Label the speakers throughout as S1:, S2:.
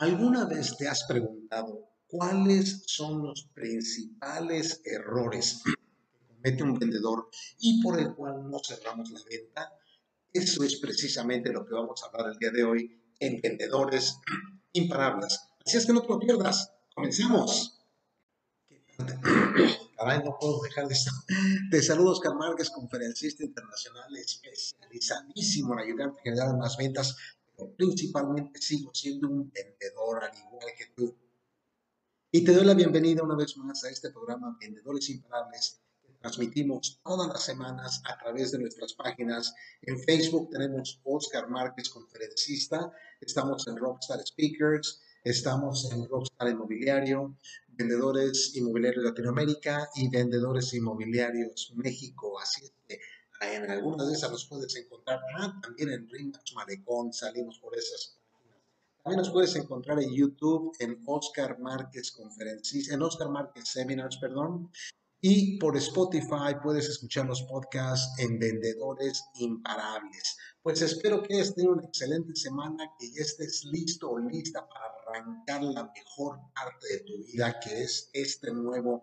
S1: ¿Alguna vez te has preguntado cuáles son los principales errores que comete un vendedor y por el cual no cerramos la venta? Eso es precisamente lo que vamos a hablar el día de hoy en Vendedores Imparables. Así es que no te lo pierdas. Comencemos. Caray, no puedo dejar de esto. Te saludo, Oscar Márquez, conferencista internacional especializadísimo en ayudarte a generar más ventas principalmente sigo siendo un vendedor al igual que tú. Y te doy la bienvenida una vez más a este programa Vendedores Imparables que transmitimos todas las semanas a través de nuestras páginas. En Facebook tenemos Oscar Márquez, conferencista. Estamos en Rockstar Speakers. Estamos en Rockstar Inmobiliario, Vendedores Inmobiliarios Latinoamérica y Vendedores Inmobiliarios México. Así es que en algunas de esas los puedes encontrar. Ah, también en Rimax Malecón salimos por esas páginas. También nos puedes encontrar en YouTube, en Oscar Márquez Conferencias, en Oscar Márquez Seminars, perdón. Y por Spotify puedes escuchar los podcasts en Vendedores Imparables. Pues espero que hayas tenido una excelente semana, que ya estés listo o lista para arrancar la mejor parte de tu vida, que es este nuevo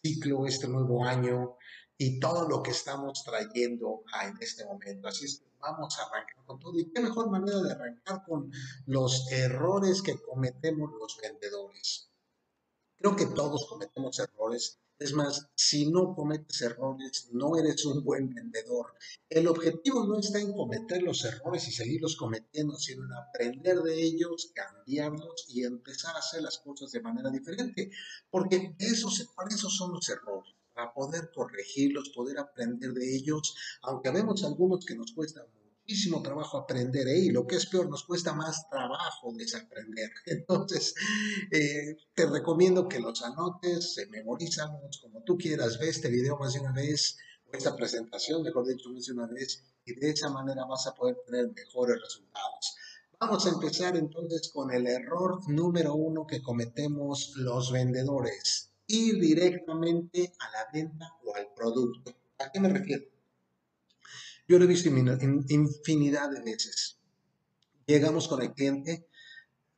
S1: ciclo, este nuevo año, y todo lo que estamos trayendo en este momento. Así es que vamos a arrancar con todo. ¿Y qué mejor manera de arrancar con los errores que cometemos los vendedores? Creo que todos cometemos errores. Es más, si no cometes errores, no eres un buen vendedor. El objetivo no está en cometer los errores y seguirlos cometiendo, sino en aprender de ellos, cambiarlos y empezar a hacer las cosas de manera diferente. Porque eso, para eso son los errores para poder corregirlos, poder aprender de ellos, aunque vemos algunos que nos cuesta muchísimo trabajo aprender ¿eh? y lo que es peor, nos cuesta más trabajo desaprender. Entonces, eh, te recomiendo que los anotes, se memorizan como tú quieras, ve este video más de una vez, o esta presentación, mejor dicho, más de una vez, y de esa manera vas a poder tener mejores resultados. Vamos a empezar entonces con el error número uno que cometemos los vendedores ir directamente a la venta o al producto. ¿A qué me refiero? Yo lo he visto infinidad de veces. Llegamos con el cliente,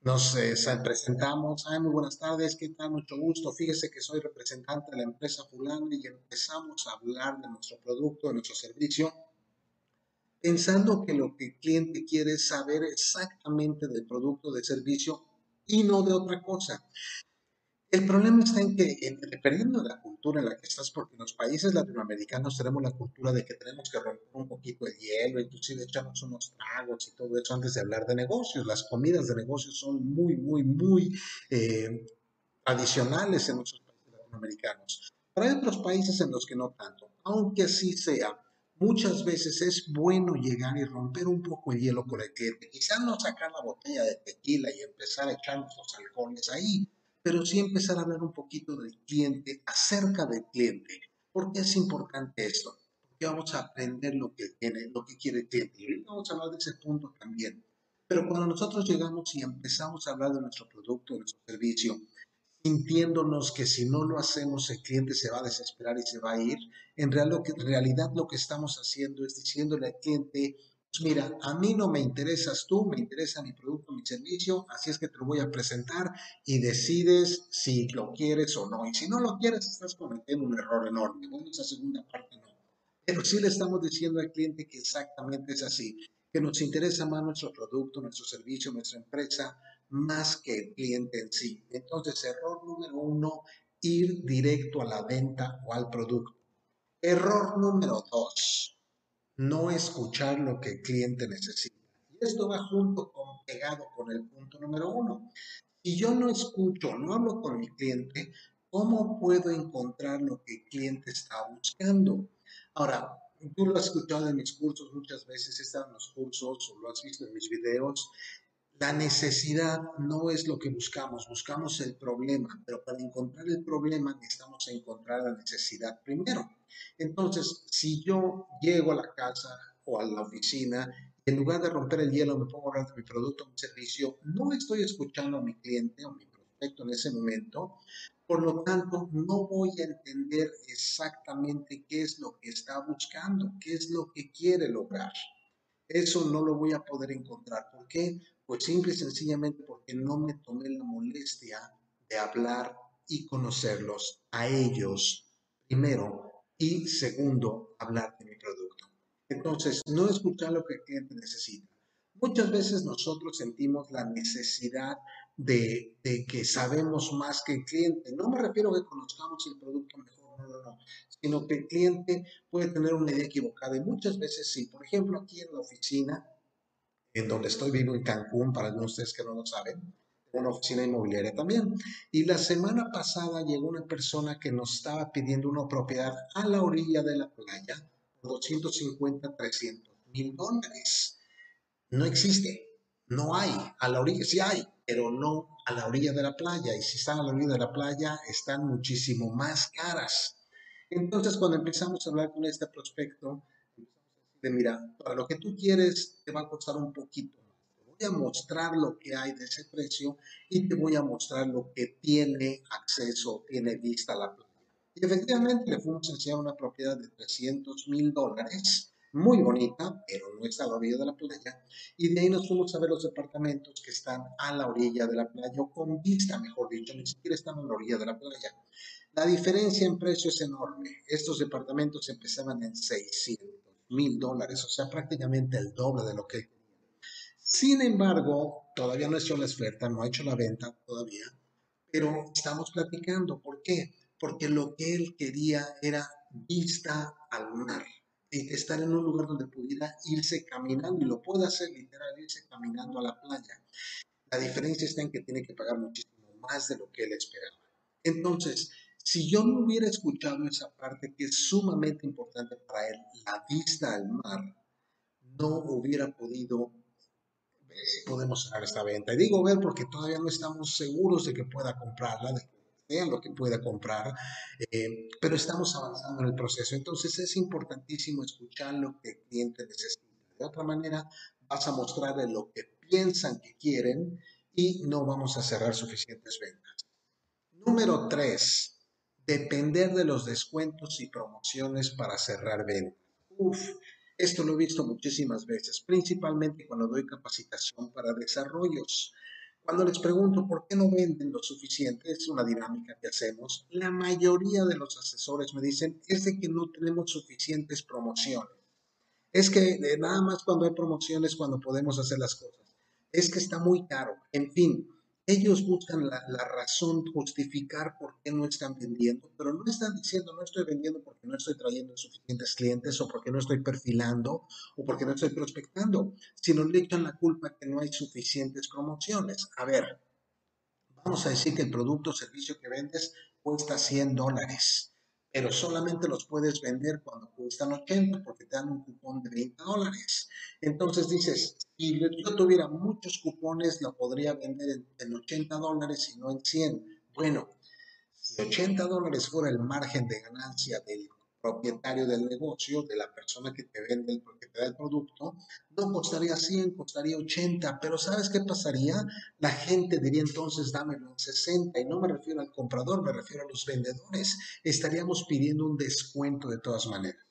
S1: nos eh, presentamos, ay, muy buenas tardes, ¿qué tal? Mucho gusto, fíjese que soy representante de la empresa fulana y empezamos a hablar de nuestro producto, de nuestro servicio, pensando que lo que el cliente quiere es saber exactamente del producto, del servicio y no de otra cosa. El problema está en que, dependiendo de la cultura en la que estás, porque en los países latinoamericanos tenemos la cultura de que tenemos que romper un poquito el hielo, inclusive echamos unos tragos y todo eso antes de hablar de negocios. Las comidas de negocios son muy, muy, muy eh, adicionales en nuestros países latinoamericanos. Pero hay otros países en los que no tanto, aunque así sea. Muchas veces es bueno llegar y romper un poco el hielo con el cliente. Quizás no sacar la botella de tequila y empezar a echarnos los alcoholes ahí, pero sí empezar a hablar un poquito del cliente, acerca del cliente. ¿Por qué es importante esto? Porque vamos a aprender lo que tiene, lo que quiere el cliente. Y vamos a hablar de ese punto también. Pero cuando nosotros llegamos y empezamos a hablar de nuestro producto, de nuestro servicio, sintiéndonos que si no lo hacemos el cliente se va a desesperar y se va a ir, en realidad lo que estamos haciendo es diciéndole al cliente, mira, a mí no me interesas tú, me interesa mi producto, mi servicio, así es que te lo voy a presentar y decides si lo quieres o no. Y si no lo quieres, estás cometiendo un error enorme. Bueno, esa segunda parte no. Pero sí le estamos diciendo al cliente que exactamente es así, que nos interesa más nuestro producto, nuestro servicio, nuestra empresa, más que el cliente en sí. Entonces, error número uno, ir directo a la venta o al producto. Error número dos no escuchar lo que el cliente necesita. Y esto va junto con pegado con el punto número uno. Si yo no escucho, no hablo con mi cliente, ¿cómo puedo encontrar lo que el cliente está buscando? Ahora, tú lo has escuchado en mis cursos muchas veces, en los cursos o lo has visto en mis videos. La necesidad no es lo que buscamos, buscamos el problema, pero para encontrar el problema necesitamos encontrar la necesidad primero. Entonces, si yo llego a la casa o a la oficina y en lugar de romper el hielo me pongo a hablar de mi producto o mi servicio, no estoy escuchando a mi cliente o mi prospecto en ese momento, por lo tanto, no voy a entender exactamente qué es lo que está buscando, qué es lo que quiere lograr. Eso no lo voy a poder encontrar. ¿Por qué? Pues simple y sencillamente porque no me tomé la molestia de hablar y conocerlos a ellos primero y segundo, hablar de mi producto. Entonces, no escuchar lo que el cliente necesita. Muchas veces nosotros sentimos la necesidad de, de, que sabemos más que el cliente. No me refiero a que conozcamos el producto mejor, no, no, no, sino que el cliente puede tener una idea equivocada y muchas veces sí. Por ejemplo, aquí en la oficina, en donde estoy vivo en Cancún, para algunos de ustedes que no lo saben, una oficina inmobiliaria también. Y la semana pasada llegó una persona que nos estaba pidiendo una propiedad a la orilla de la playa por 250, 300 mil dólares. No existe, no hay. A la orilla sí hay, pero no a la orilla de la playa. Y si están a la orilla de la playa, están muchísimo más caras. Entonces, cuando empezamos a hablar con este prospecto, de mira, para lo que tú quieres te va a costar un poquito a mostrar lo que hay de ese precio y te voy a mostrar lo que tiene acceso, tiene vista a la playa. Y efectivamente le fuimos a enseñar una propiedad de 300 mil dólares, muy bonita, pero no está a la orilla de la playa. Y de ahí nos fuimos a ver los departamentos que están a la orilla de la playa, o con vista, mejor dicho, ni siquiera están a la orilla de la playa. La diferencia en precio es enorme. Estos departamentos empezaban en 600 mil dólares, o sea, prácticamente el doble de lo que Sin embargo, todavía no ha hecho la oferta, no ha hecho la venta todavía, pero estamos platicando. ¿Por qué? Porque lo que él quería era vista al mar, estar en un lugar donde pudiera irse caminando, y lo puede hacer literal, irse caminando a la playa. La diferencia está en que tiene que pagar muchísimo más de lo que él esperaba. Entonces, si yo no hubiera escuchado esa parte que es sumamente importante para él, la vista al mar, no hubiera podido, podemos cerrar esta venta. Y digo ver porque todavía no estamos seguros de que pueda comprarla, de que lo que pueda comprar, eh, pero estamos avanzando en el proceso. Entonces es importantísimo escuchar lo que el cliente necesita. De otra manera, vas a mostrarle lo que piensan que quieren y no vamos a cerrar suficientes ventas. Número tres, depender de los descuentos y promociones para cerrar ventas. Uf, esto lo he visto muchísimas veces, principalmente cuando doy capacitación para desarrollos. Cuando les pregunto por qué no venden lo suficiente, es una dinámica que hacemos, la mayoría de los asesores me dicen es de que no tenemos suficientes promociones. Es que nada más cuando hay promociones cuando podemos hacer las cosas. Es que está muy caro. En fin, ellos buscan la, razón, justificar por qué no están vendiendo, pero no están diciendo no estoy vendiendo porque no estoy trayendo suficientes clientes o porque no estoy perfilando o porque no estoy prospectando, sino le echan la culpa que no hay suficientes promociones. A ver, vamos a decir que el producto o servicio que vendes cuesta 100 dólares pero solamente los puedes vender cuando cuestan 80 porque te dan un cupón de 20 dólares. Entonces dices, si yo tuviera muchos cupones, lo podría vender en, 80 dólares y no en 100. Bueno, si 80 dólares fuera el margen de ganancia del propietario del negocio, de la persona que te vende, el, da el producto, no costaría 100, costaría 80, pero ¿sabes qué pasaría? La gente diría entonces dámelo en 60 y no me refiero al comprador, me refiero a los vendedores. Estaríamos pidiendo un descuento de todas maneras.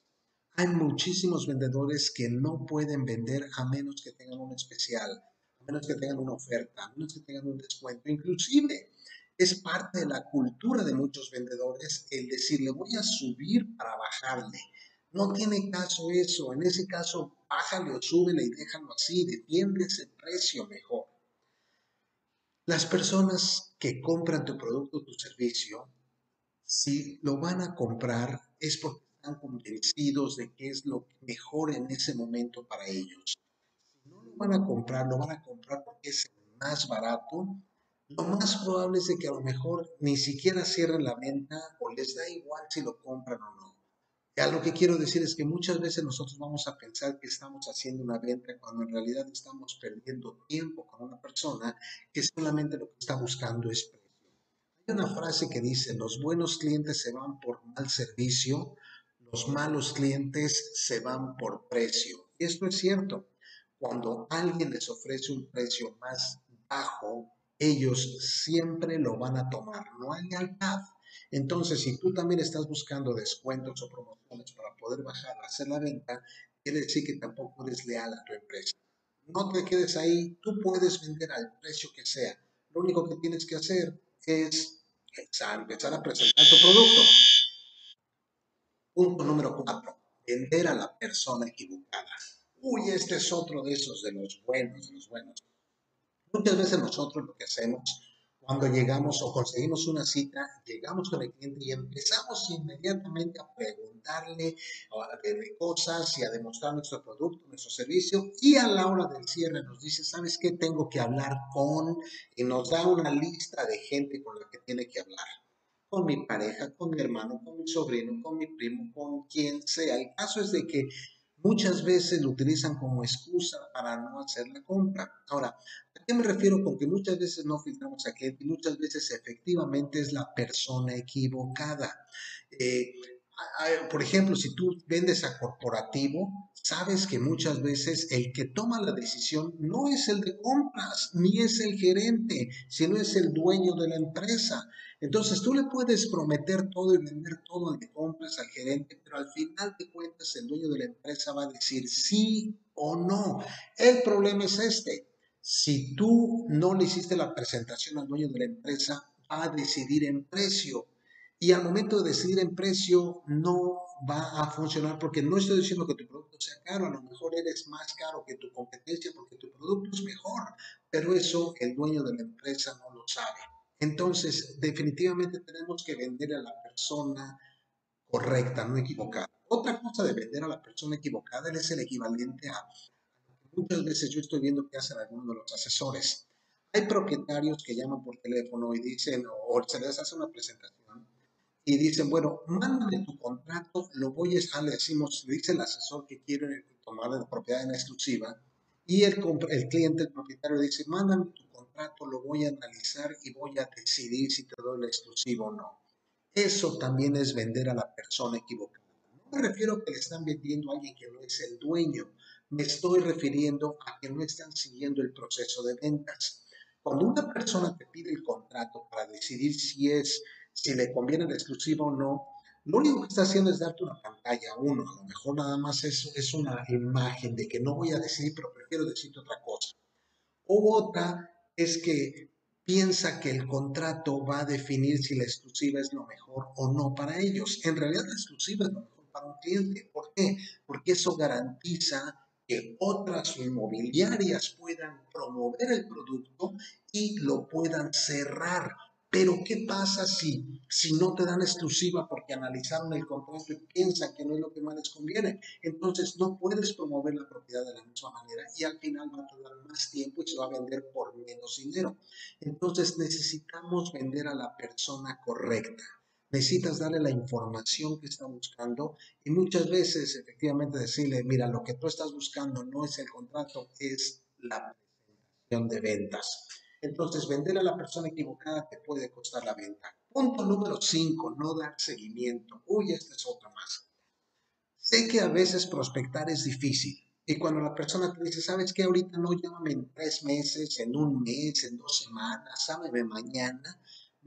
S1: Hay muchísimos vendedores que no pueden vender a menos que tengan un especial, a menos que tengan una oferta, a menos que tengan un descuento. Inclusive, es parte de la cultura de muchos vendedores el decirle voy a subir para bajarle. No tiene caso eso. En ese caso, bájale o súbele y déjalo así. Defiende ese precio mejor. Las personas que compran tu producto o tu servicio, si lo van a comprar es porque están convencidos de que es lo mejor en ese momento para ellos. Si no lo van a comprar, lo van a comprar porque es más barato lo más probable es de que a lo mejor ni siquiera cierren la venta o les da igual si lo compran o no. Ya lo que quiero decir es que muchas veces nosotros vamos a pensar que estamos haciendo una venta cuando en realidad estamos perdiendo tiempo con una persona que solamente lo que está buscando es precio. Hay una frase que dice, los buenos clientes se van por mal servicio, los malos clientes se van por precio. Y esto es cierto. Cuando alguien les ofrece un precio más bajo, ellos siempre lo van a tomar, no hay lealtad. Entonces, si tú también estás buscando descuentos o promociones para poder bajar, hacer la venta, quiere decir que tampoco eres leal a tu empresa. No te quedes ahí, tú puedes vender al precio que sea. Lo único que tienes que hacer es empezar a presentar tu producto. Punto número cuatro, vender a la persona equivocada. Uy, este es otro de esos, de los buenos, de los buenos. Muchas veces nosotros lo que hacemos cuando llegamos o conseguimos una cita, llegamos con el cliente y empezamos inmediatamente a preguntarle cosas y a demostrar nuestro producto, nuestro servicio y a la hora del cierre nos dice, ¿sabes qué? Tengo que hablar con y nos da una lista de gente con la que tiene que hablar con mi pareja, con mi hermano, con mi sobrino, con mi primo, con quien sea. El caso es de que muchas veces lo utilizan como excusa para no hacer la compra. Ahora, ¿a qué me refiero con que muchas veces no filtramos a cliente y muchas veces efectivamente es la persona equivocada? Eh, por ejemplo, si tú vendes a corporativo, sabes que muchas veces el que toma la decisión no es el de compras, ni es el gerente, sino es el dueño de la empresa. Entonces tú le puedes prometer todo y vender todo al de compras, al gerente, pero al final de cuentas el dueño de la empresa va a decir sí o no. El problema es este. Si tú no le hiciste la presentación al dueño de la empresa, va a decidir en precio. Y al momento de decidir en precio, no va a funcionar porque no estoy diciendo que tu producto sea caro, a lo mejor eres más caro que tu competencia porque tu producto es mejor, pero eso el dueño de la empresa no lo sabe. Entonces, definitivamente tenemos que vender a la persona correcta, no equivocada. Otra cosa de vender a la persona equivocada es el equivalente a muchas veces yo estoy viendo que hacen algunos de los asesores. Hay propietarios que llaman por teléfono y dicen, o se les hace una presentación y dicen, bueno, mándame tu contrato, lo voy a, le decimos, dice el asesor que quiere tomar la propiedad en exclusiva y el, el cliente, el propietario dice, mándame tu contrato, lo voy a analizar y voy a decidir si te doy la exclusiva o no. Eso también es vender a la persona equivocada. No me refiero a que le están vendiendo a alguien que no es el dueño, me estoy refiriendo a que no están siguiendo el proceso de ventas. Cuando una persona te pide el contrato para decidir si es, si le conviene la exclusiva o no, lo único que está haciendo es darte una pantalla, uno, a lo mejor nada más es, es una imagen de que no voy a decidir, pero prefiero decirte otra cosa. O otra es que piensa que el contrato va a definir si la exclusiva es lo mejor o no para ellos. En realidad la exclusiva es lo mejor para un cliente. ¿Por qué? Porque eso garantiza que otras inmobiliarias puedan promover el producto y lo puedan cerrar pero ¿qué pasa si, si no te dan exclusiva porque analizaron el contrato y piensan que no es lo que más les conviene? Entonces no puedes promover la propiedad de la misma manera y al final va a tardar más tiempo y se va a vender por menos dinero. Entonces necesitamos vender a la persona correcta. Necesitas darle la información que está buscando y muchas veces efectivamente decirle, mira, lo que tú estás buscando no es el contrato, es la presentación de ventas. Entonces, vender a la persona equivocada te puede costar la venta. Punto número 5, no dar seguimiento. Uy, esta es otra más. Sé que a veces prospectar es difícil. Y cuando la persona te dice, ¿sabes qué? Ahorita no llámame en tres meses, en un mes, en dos semanas, sábeme mañana.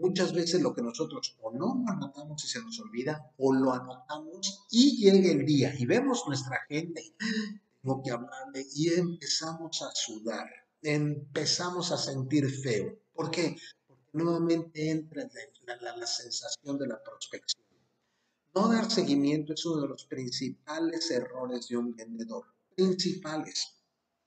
S1: Muchas veces lo que nosotros o no anotamos y se nos olvida, o lo anotamos y llega el día y vemos nuestra gente, tengo que hablarle y empezamos a sudar empezamos a sentir feo. ¿Por qué? Porque nuevamente entra la, la, sensación de la prospección. No dar seguimiento es uno de los principales errores de un vendedor. Principales.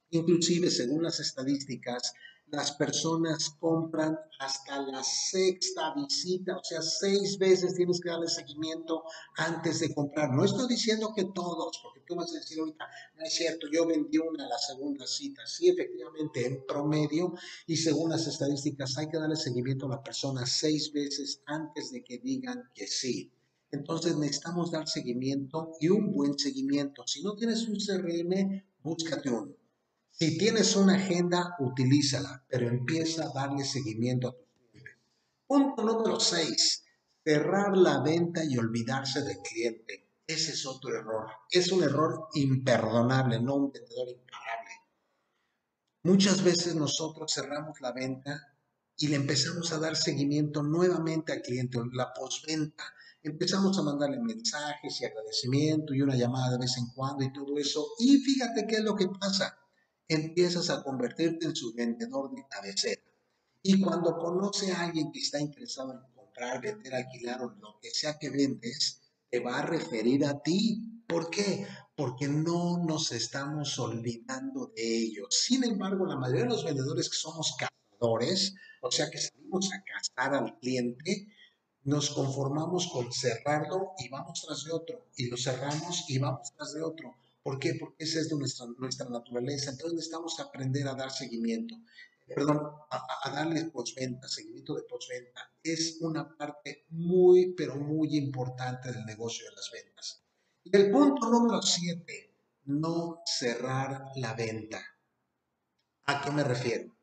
S1: Inclusive, según las estadísticas, las personas compran hasta la sexta visita, o sea, seis veces tienes que darle seguimiento antes de comprar. No estoy diciendo que todos, porque tú vas a decir ahorita, no es cierto, yo vendí una a la segunda cita. Sí, efectivamente, en promedio y según las estadísticas, hay que darle seguimiento a la persona seis veces antes de que digan que sí. Entonces necesitamos dar seguimiento y un buen seguimiento. Si no tienes un CRM, búscate uno. Si tienes una agenda, utilízala, pero empieza a darle seguimiento a tus clientes. Punto número 6. Cerrar la venta y olvidarse del cliente. Ese es otro error. Es un error imperdonable, no un vendedor imparable. Muchas veces nosotros cerramos la venta y le empezamos a dar seguimiento nuevamente al cliente, la postventa. Empezamos a mandarle mensajes y agradecimiento y una llamada de vez en cuando y todo eso. Y fíjate qué es lo que pasa empiezas a convertirte en su vendedor de cabecera. Y cuando conoce a alguien que está interesado en comprar, vender, alquilar o lo que sea que vendes, te va a referir a ti. ¿Por qué? Porque no nos estamos olvidando de ellos. Sin embargo, la mayoría de los vendedores que somos cazadores, o sea que salimos a cazar al cliente, nos conformamos con cerrarlo y vamos tras de otro, y lo cerramos y vamos tras de otro. ¿Por qué? Porque esa es de nuestra, nuestra naturaleza. Entonces necesitamos aprender a dar seguimiento, perdón, a, darle postventa, seguimiento de postventa. Es una parte muy, pero muy importante del negocio de las ventas. Y el punto número siete, no cerrar la venta. ¿A qué me refiero?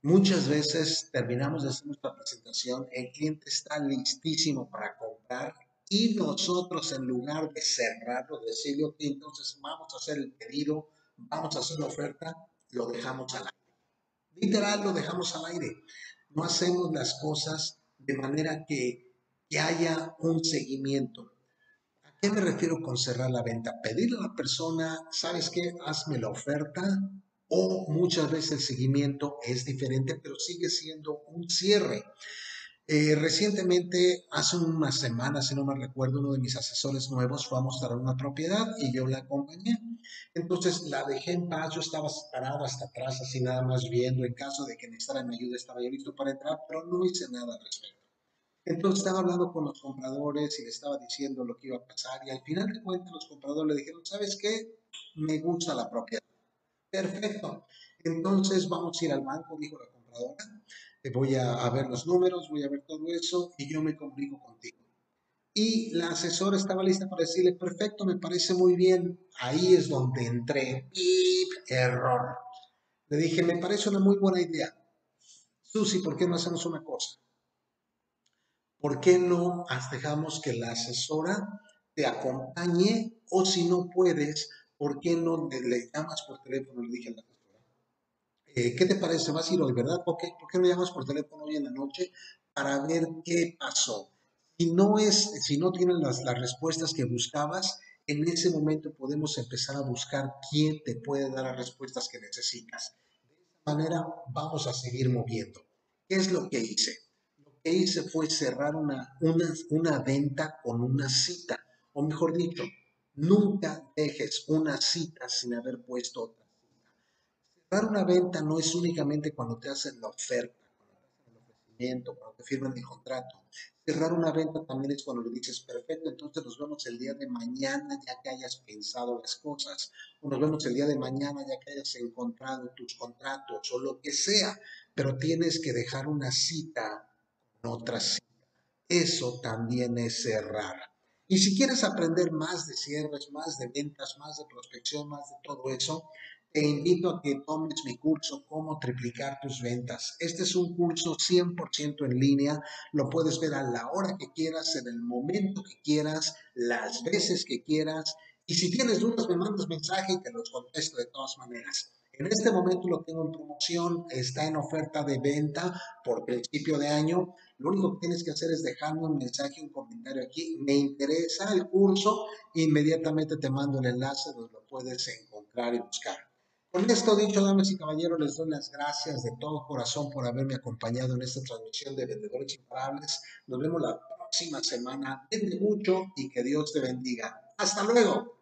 S1: Muchas veces terminamos de hacer nuestra presentación, el cliente está listísimo para comprar y nosotros en lugar de cerrarlo, decirle, ok, entonces vamos a hacer el pedido, vamos a hacer la oferta, lo dejamos al aire. Literal, lo dejamos al aire. No hacemos las cosas de manera que, que haya un seguimiento. ¿A qué me refiero con cerrar la venta? Pedirle a la persona, ¿sabes qué? Hazme la oferta, o muchas veces el seguimiento es diferente, pero sigue siendo un cierre. Eh, recientemente, hace unas semanas, si no me recuerdo, uno de mis asesores nuevos fue a mostrar una propiedad y yo la acompañé. Entonces la dejé en paz, yo estaba parado hasta atrás, así nada más viendo, en caso de que necesitara mi ayuda, estaba ya listo para entrar, pero no hice nada al respecto. Entonces estaba hablando con los compradores y le estaba diciendo lo que iba a pasar y al final de cuentas los compradores le dijeron, ¿sabes qué? Me gusta la propiedad Perfecto. Entonces vamos a ir al banco, dijo la compradora. Voy a, ver los números, voy a ver todo eso y yo me comunico contigo. Y la asesora estaba lista para decirle, perfecto, me parece muy bien. Ahí es donde entré. ¡Pip! Error. Le dije, me parece una muy buena idea. Susi, ¿por qué no hacemos una cosa? ¿Por qué no dejamos que la asesora te acompañe o si no puedes, ¿por qué no le, llamas por teléfono? Le dije a la. Eh, ¿Qué te parece? Vas a ir hoy, ¿verdad? ¿Por qué, ¿Por qué no llamas por teléfono hoy en la noche para ver qué pasó? Si no, es, si no tienen las, las respuestas que buscabas, en ese momento podemos empezar a buscar quién te puede dar las respuestas que necesitas. De esa manera vamos a seguir moviendo. ¿Qué es lo que hice? Lo que hice fue cerrar una, una, una venta con una cita, o mejor dicho, Nunca dejes una cita sin haber puesto. Cerrar una venta no es únicamente cuando te hacen la oferta, cuando te hacen el ofrecimiento, cuando te firman el contrato. Cerrar una venta también es cuando le dices, perfecto, entonces nos vemos el día de mañana ya que hayas pensado las cosas, o nos vemos el día de mañana ya que hayas encontrado tus contratos, o lo que sea, pero tienes que dejar una cita con otra cita. Eso también es cerrar. Y si quieres aprender más de cierres, más de ventas, más de prospección, más de todo eso, te invito a que tomes mi curso Cómo triplicar tus ventas. Este es un curso 100% en línea. Lo puedes ver a la hora que quieras, en el momento que quieras, las veces que quieras. Y si tienes dudas, me mandas mensaje y te los contesto de todas maneras. En este momento lo tengo en promoción, está en oferta de venta por principio de año. Lo único que tienes que hacer es dejarme un mensaje, un comentario aquí. Me interesa el curso, inmediatamente te mando el enlace donde lo puedes encontrar y buscar. Con esto dicho, damas y caballeros, les doy las gracias de todo corazón por haberme acompañado en esta transmisión de Vendedores Imparables. Nos vemos la próxima semana. Vende mucho y que Dios te bendiga. Hasta luego.